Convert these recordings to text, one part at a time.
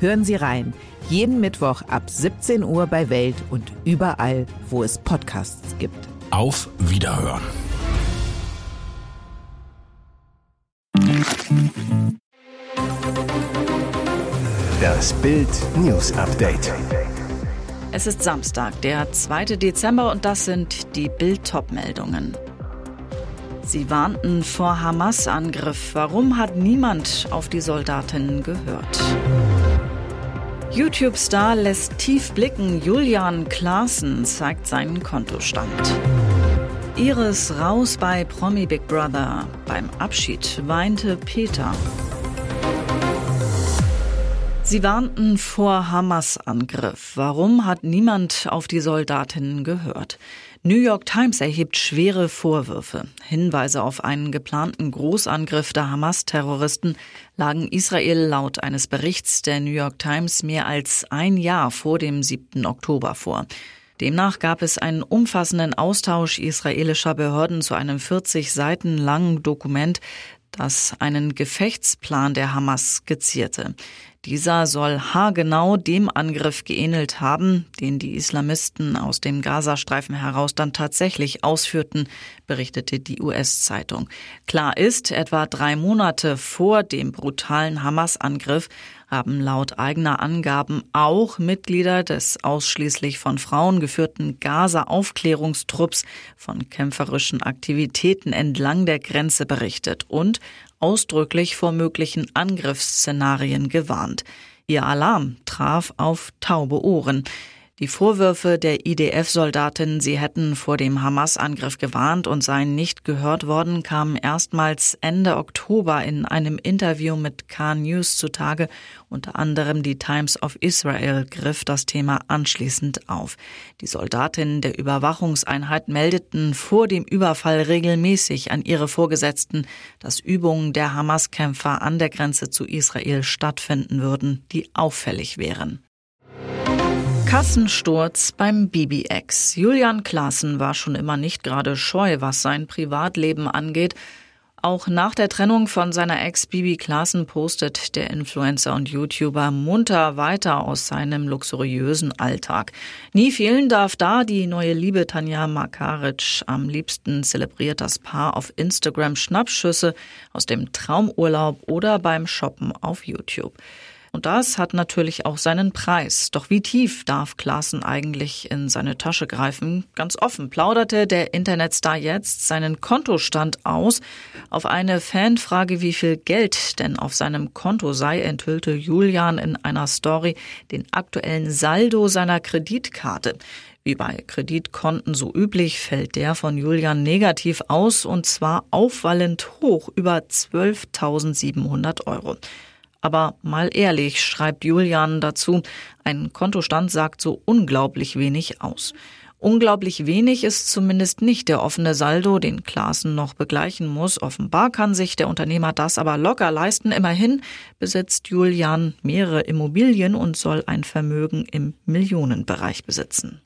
Hören Sie rein. Jeden Mittwoch ab 17 Uhr bei Welt und überall, wo es Podcasts gibt. Auf Wiederhören. Das Bild News Update. Es ist Samstag, der 2. Dezember und das sind die Bild meldungen Sie warnten vor Hamas-Angriff. Warum hat niemand auf die Soldatinnen gehört? YouTube-Star lässt tief blicken. Julian Klaassen zeigt seinen Kontostand. Iris raus bei Promi Big Brother. Beim Abschied weinte Peter. Sie warnten vor Hamas-Angriff. Warum hat niemand auf die Soldatinnen gehört? New York Times erhebt schwere Vorwürfe. Hinweise auf einen geplanten Großangriff der Hamas-Terroristen lagen Israel laut eines Berichts der New York Times mehr als ein Jahr vor dem 7. Oktober vor. Demnach gab es einen umfassenden Austausch israelischer Behörden zu einem 40 Seiten langen Dokument, das einen Gefechtsplan der Hamas skizzierte. Dieser soll haargenau dem Angriff geähnelt haben, den die Islamisten aus dem Gazastreifen heraus dann tatsächlich ausführten, berichtete die US-Zeitung. Klar ist, etwa drei Monate vor dem brutalen Hamas-Angriff haben laut eigener Angaben auch Mitglieder des ausschließlich von Frauen geführten Gaza-Aufklärungstrupps von kämpferischen Aktivitäten entlang der Grenze berichtet und ausdrücklich vor möglichen Angriffsszenarien gewarnt. Ihr Alarm traf auf taube Ohren. Die Vorwürfe der IDF-Soldatin, sie hätten vor dem Hamas-Angriff gewarnt und seien nicht gehört worden, kamen erstmals Ende Oktober in einem Interview mit Khan News zutage. Unter anderem die Times of Israel griff das Thema anschließend auf. Die Soldatinnen der Überwachungseinheit meldeten vor dem Überfall regelmäßig an ihre Vorgesetzten, dass Übungen der Hamas-Kämpfer an der Grenze zu Israel stattfinden würden, die auffällig wären. Kassensturz beim BBX. Julian Klaassen war schon immer nicht gerade scheu, was sein Privatleben angeht. Auch nach der Trennung von seiner Ex Bibi Klaassen postet der Influencer und YouTuber munter weiter aus seinem luxuriösen Alltag. Nie fehlen darf da die neue Liebe Tanja Makaric. Am liebsten zelebriert das Paar auf Instagram Schnappschüsse aus dem Traumurlaub oder beim Shoppen auf YouTube. Und das hat natürlich auch seinen Preis. Doch wie tief darf Klaassen eigentlich in seine Tasche greifen? Ganz offen plauderte der Internetstar jetzt seinen Kontostand aus. Auf eine Fanfrage, wie viel Geld denn auf seinem Konto sei, enthüllte Julian in einer Story den aktuellen Saldo seiner Kreditkarte. Wie bei Kreditkonten so üblich fällt der von Julian negativ aus und zwar auffallend hoch über 12.700 Euro. Aber mal ehrlich, schreibt Julian dazu, ein Kontostand sagt so unglaublich wenig aus. Unglaublich wenig ist zumindest nicht der offene Saldo, den Klaassen noch begleichen muss. Offenbar kann sich der Unternehmer das aber locker leisten. Immerhin besitzt Julian mehrere Immobilien und soll ein Vermögen im Millionenbereich besitzen.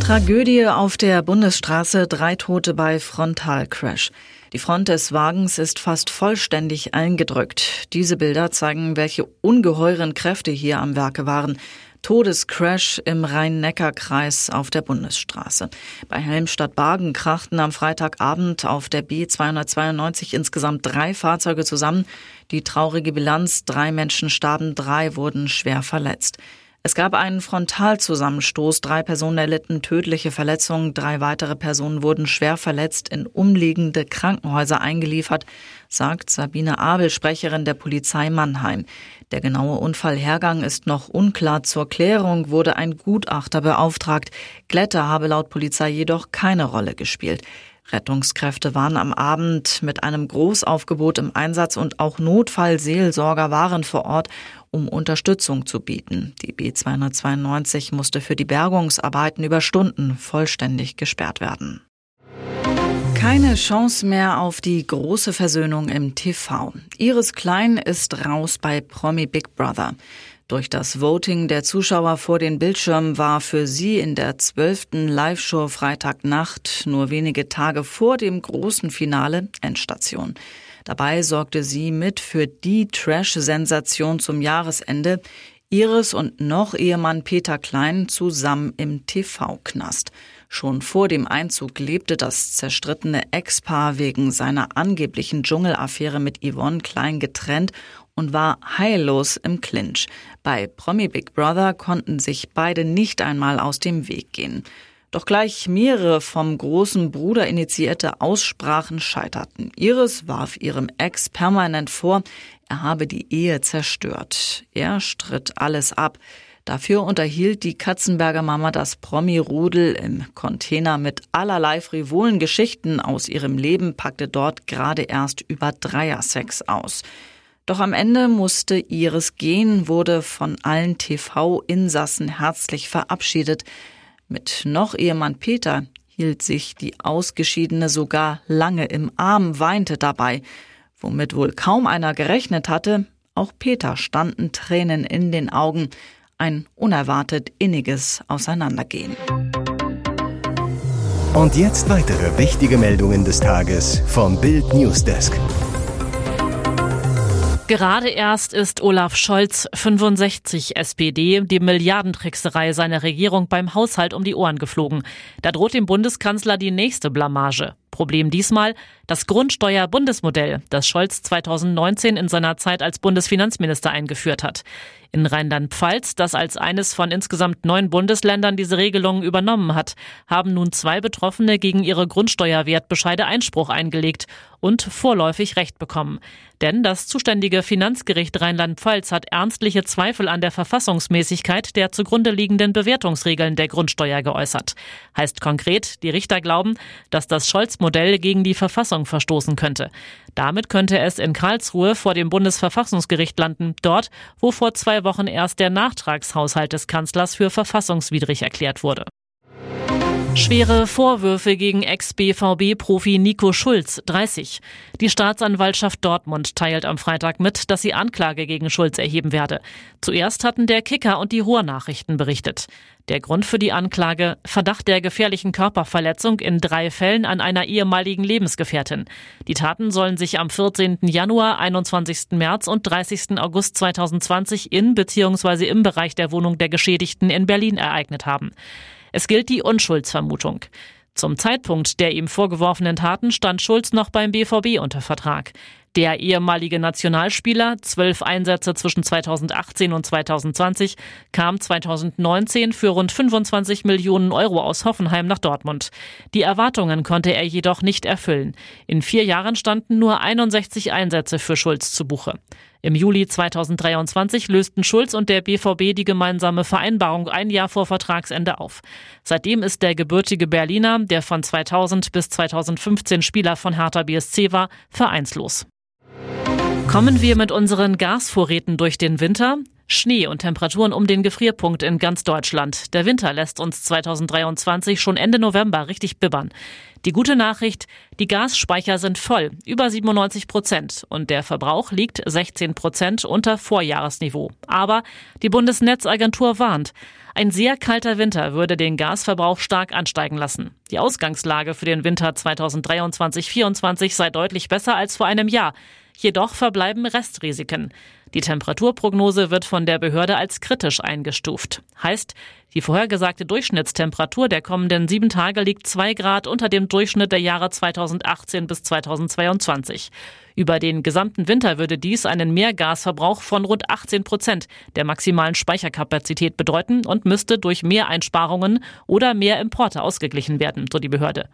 Tragödie auf der Bundesstraße, drei Tote bei Frontalcrash. Die Front des Wagens ist fast vollständig eingedrückt. Diese Bilder zeigen, welche ungeheuren Kräfte hier am Werke waren. Todescrash im Rhein-Neckar-Kreis auf der Bundesstraße. Bei Helmstadt-Bargen krachten am Freitagabend auf der B292 insgesamt drei Fahrzeuge zusammen. Die traurige Bilanz, drei Menschen starben, drei wurden schwer verletzt. Es gab einen Frontalzusammenstoß, drei Personen erlitten tödliche Verletzungen, drei weitere Personen wurden schwer verletzt in umliegende Krankenhäuser eingeliefert, sagt Sabine Abel, Sprecherin der Polizei Mannheim. Der genaue Unfallhergang ist noch unklar. Zur Klärung wurde ein Gutachter beauftragt. Glätter habe laut Polizei jedoch keine Rolle gespielt. Rettungskräfte waren am Abend mit einem Großaufgebot im Einsatz und auch Notfallseelsorger waren vor Ort, um Unterstützung zu bieten. Die B292 musste für die Bergungsarbeiten über Stunden vollständig gesperrt werden. Keine Chance mehr auf die große Versöhnung im TV. Iris Klein ist raus bei Promi Big Brother. Durch das Voting der Zuschauer vor den Bildschirmen war für sie in der zwölften Live-Show Freitagnacht nur wenige Tage vor dem großen Finale Endstation. Dabei sorgte sie mit für die Trash-Sensation zum Jahresende. Iris und noch Ehemann Peter Klein zusammen im TV-Knast. Schon vor dem Einzug lebte das zerstrittene Ex-Paar wegen seiner angeblichen Dschungelaffäre mit Yvonne Klein getrennt und war heillos im Clinch. Bei Promi Big Brother konnten sich beide nicht einmal aus dem Weg gehen. Doch gleich mehrere vom großen Bruder initiierte Aussprachen scheiterten. Iris warf ihrem Ex permanent vor, er habe die Ehe zerstört. Er stritt alles ab. Dafür unterhielt die Katzenberger Mama das Promi-Rudel im Container mit allerlei frivolen Geschichten aus ihrem Leben, packte dort gerade erst über Dreiersex aus. Doch am Ende musste Iris gehen, wurde von allen TV-Insassen herzlich verabschiedet. Mit noch Ehemann Peter hielt sich die Ausgeschiedene sogar lange im Arm, weinte dabei. Womit wohl kaum einer gerechnet hatte, auch Peter standen Tränen in den Augen. Ein unerwartet inniges Auseinandergehen. Und jetzt weitere wichtige Meldungen des Tages vom Bild Newsdesk. Gerade erst ist Olaf Scholz 65 SPD die Milliardentrickserei seiner Regierung beim Haushalt um die Ohren geflogen. Da droht dem Bundeskanzler die nächste Blamage. Problem diesmal das Grundsteuer-Bundesmodell, das Scholz 2019 in seiner Zeit als Bundesfinanzminister eingeführt hat. In Rheinland-Pfalz, das als eines von insgesamt neun Bundesländern diese Regelungen übernommen hat, haben nun zwei Betroffene gegen ihre Grundsteuerwertbescheide Einspruch eingelegt und vorläufig Recht bekommen. Denn das zuständige Finanzgericht Rheinland-Pfalz hat ernstliche Zweifel an der Verfassungsmäßigkeit der zugrunde liegenden Bewertungsregeln der Grundsteuer geäußert. Heißt konkret, die Richter glauben, dass das Scholz-Modell gegen die Verfassung verstoßen könnte. Damit könnte es in Karlsruhe vor dem Bundesverfassungsgericht landen, dort, wo vor zwei Wochen erst der Nachtragshaushalt des Kanzlers für verfassungswidrig erklärt wurde. Schwere Vorwürfe gegen Ex-BVB-Profi Nico Schulz, 30. Die Staatsanwaltschaft Dortmund teilt am Freitag mit, dass sie Anklage gegen Schulz erheben werde. Zuerst hatten der Kicker und die Ruhrnachrichten berichtet. Der Grund für die Anklage Verdacht der gefährlichen Körperverletzung in drei Fällen an einer ehemaligen Lebensgefährtin. Die Taten sollen sich am 14. Januar, 21. März und 30. August 2020 in bzw. im Bereich der Wohnung der Geschädigten in Berlin ereignet haben. Es gilt die Unschuldsvermutung. Zum Zeitpunkt der ihm vorgeworfenen Taten stand Schulz noch beim BVB unter Vertrag. Der ehemalige Nationalspieler, zwölf Einsätze zwischen 2018 und 2020, kam 2019 für rund 25 Millionen Euro aus Hoffenheim nach Dortmund. Die Erwartungen konnte er jedoch nicht erfüllen. In vier Jahren standen nur 61 Einsätze für Schulz zu Buche. Im Juli 2023 lösten Schulz und der BVB die gemeinsame Vereinbarung ein Jahr vor Vertragsende auf. Seitdem ist der gebürtige Berliner, der von 2000 bis 2015 Spieler von Hertha BSC war, vereinslos. Kommen wir mit unseren Gasvorräten durch den Winter? Schnee und Temperaturen um den Gefrierpunkt in ganz Deutschland. Der Winter lässt uns 2023 schon Ende November richtig bibbern. Die gute Nachricht, die Gasspeicher sind voll, über 97 Prozent und der Verbrauch liegt 16 Prozent unter Vorjahresniveau. Aber die Bundesnetzagentur warnt, ein sehr kalter Winter würde den Gasverbrauch stark ansteigen lassen. Die Ausgangslage für den Winter 2023-24 sei deutlich besser als vor einem Jahr. Jedoch verbleiben Restrisiken. Die Temperaturprognose wird von der Behörde als kritisch eingestuft. Heißt, die vorhergesagte Durchschnittstemperatur der kommenden sieben Tage liegt zwei Grad unter dem Durchschnitt der Jahre 2018 bis 2022. Über den gesamten Winter würde dies einen Mehrgasverbrauch von rund 18 Prozent der maximalen Speicherkapazität bedeuten und müsste durch Mehreinsparungen oder mehr Importe ausgeglichen werden, so die Behörde.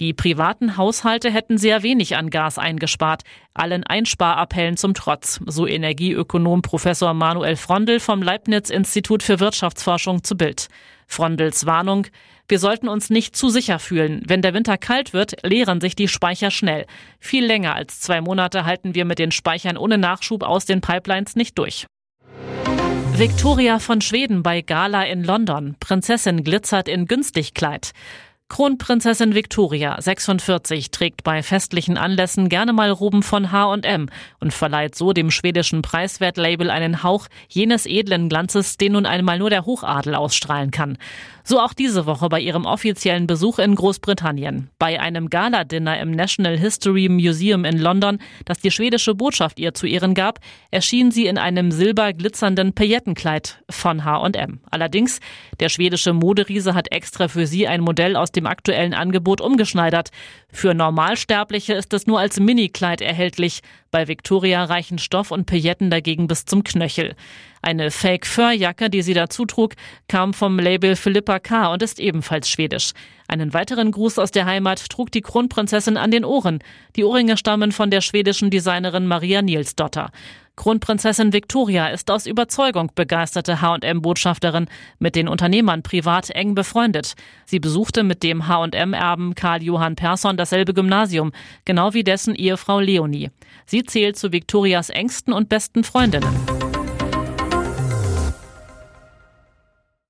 Die privaten Haushalte hätten sehr wenig an Gas eingespart, allen Einsparappellen zum Trotz, so Energieökonom Professor Manuel Frondel vom Leibniz Institut für Wirtschaftsforschung zu Bild. Frondels Warnung, Wir sollten uns nicht zu sicher fühlen. Wenn der Winter kalt wird, leeren sich die Speicher schnell. Viel länger als zwei Monate halten wir mit den Speichern ohne Nachschub aus den Pipelines nicht durch. Victoria von Schweden bei Gala in London. Prinzessin glitzert in Günstigkleid. Kronprinzessin Victoria, 46, trägt bei festlichen Anlässen gerne mal Roben von H&M und verleiht so dem schwedischen Preiswertlabel einen Hauch jenes edlen Glanzes, den nun einmal nur der Hochadel ausstrahlen kann. So auch diese Woche bei ihrem offiziellen Besuch in Großbritannien. Bei einem Gala-Dinner im National History Museum in London, das die schwedische Botschaft ihr zu Ehren gab, erschien sie in einem silberglitzernden Paillettenkleid von H&M. Allerdings, der schwedische Moderiese hat extra für sie ein Modell aus dem aktuellen Angebot umgeschneidert. Für Normalsterbliche ist es nur als Minikleid erhältlich. Bei Victoria reichen Stoff und Pailletten dagegen bis zum Knöchel. Eine Fake-Fur-Jacke, die sie dazu trug, kam vom Label Philippa K. und ist ebenfalls schwedisch. Einen weiteren Gruß aus der Heimat trug die Kronprinzessin an den Ohren. Die Ohrringe stammen von der schwedischen Designerin Maria Nielsdotter. Kronprinzessin Victoria ist aus Überzeugung begeisterte H&M-Botschafterin, mit den Unternehmern privat eng befreundet. Sie besuchte mit dem H&M-Erben Karl Johann Persson dasselbe Gymnasium, genau wie dessen Ehefrau Leonie. Sie zählt zu Victorias engsten und besten Freundinnen.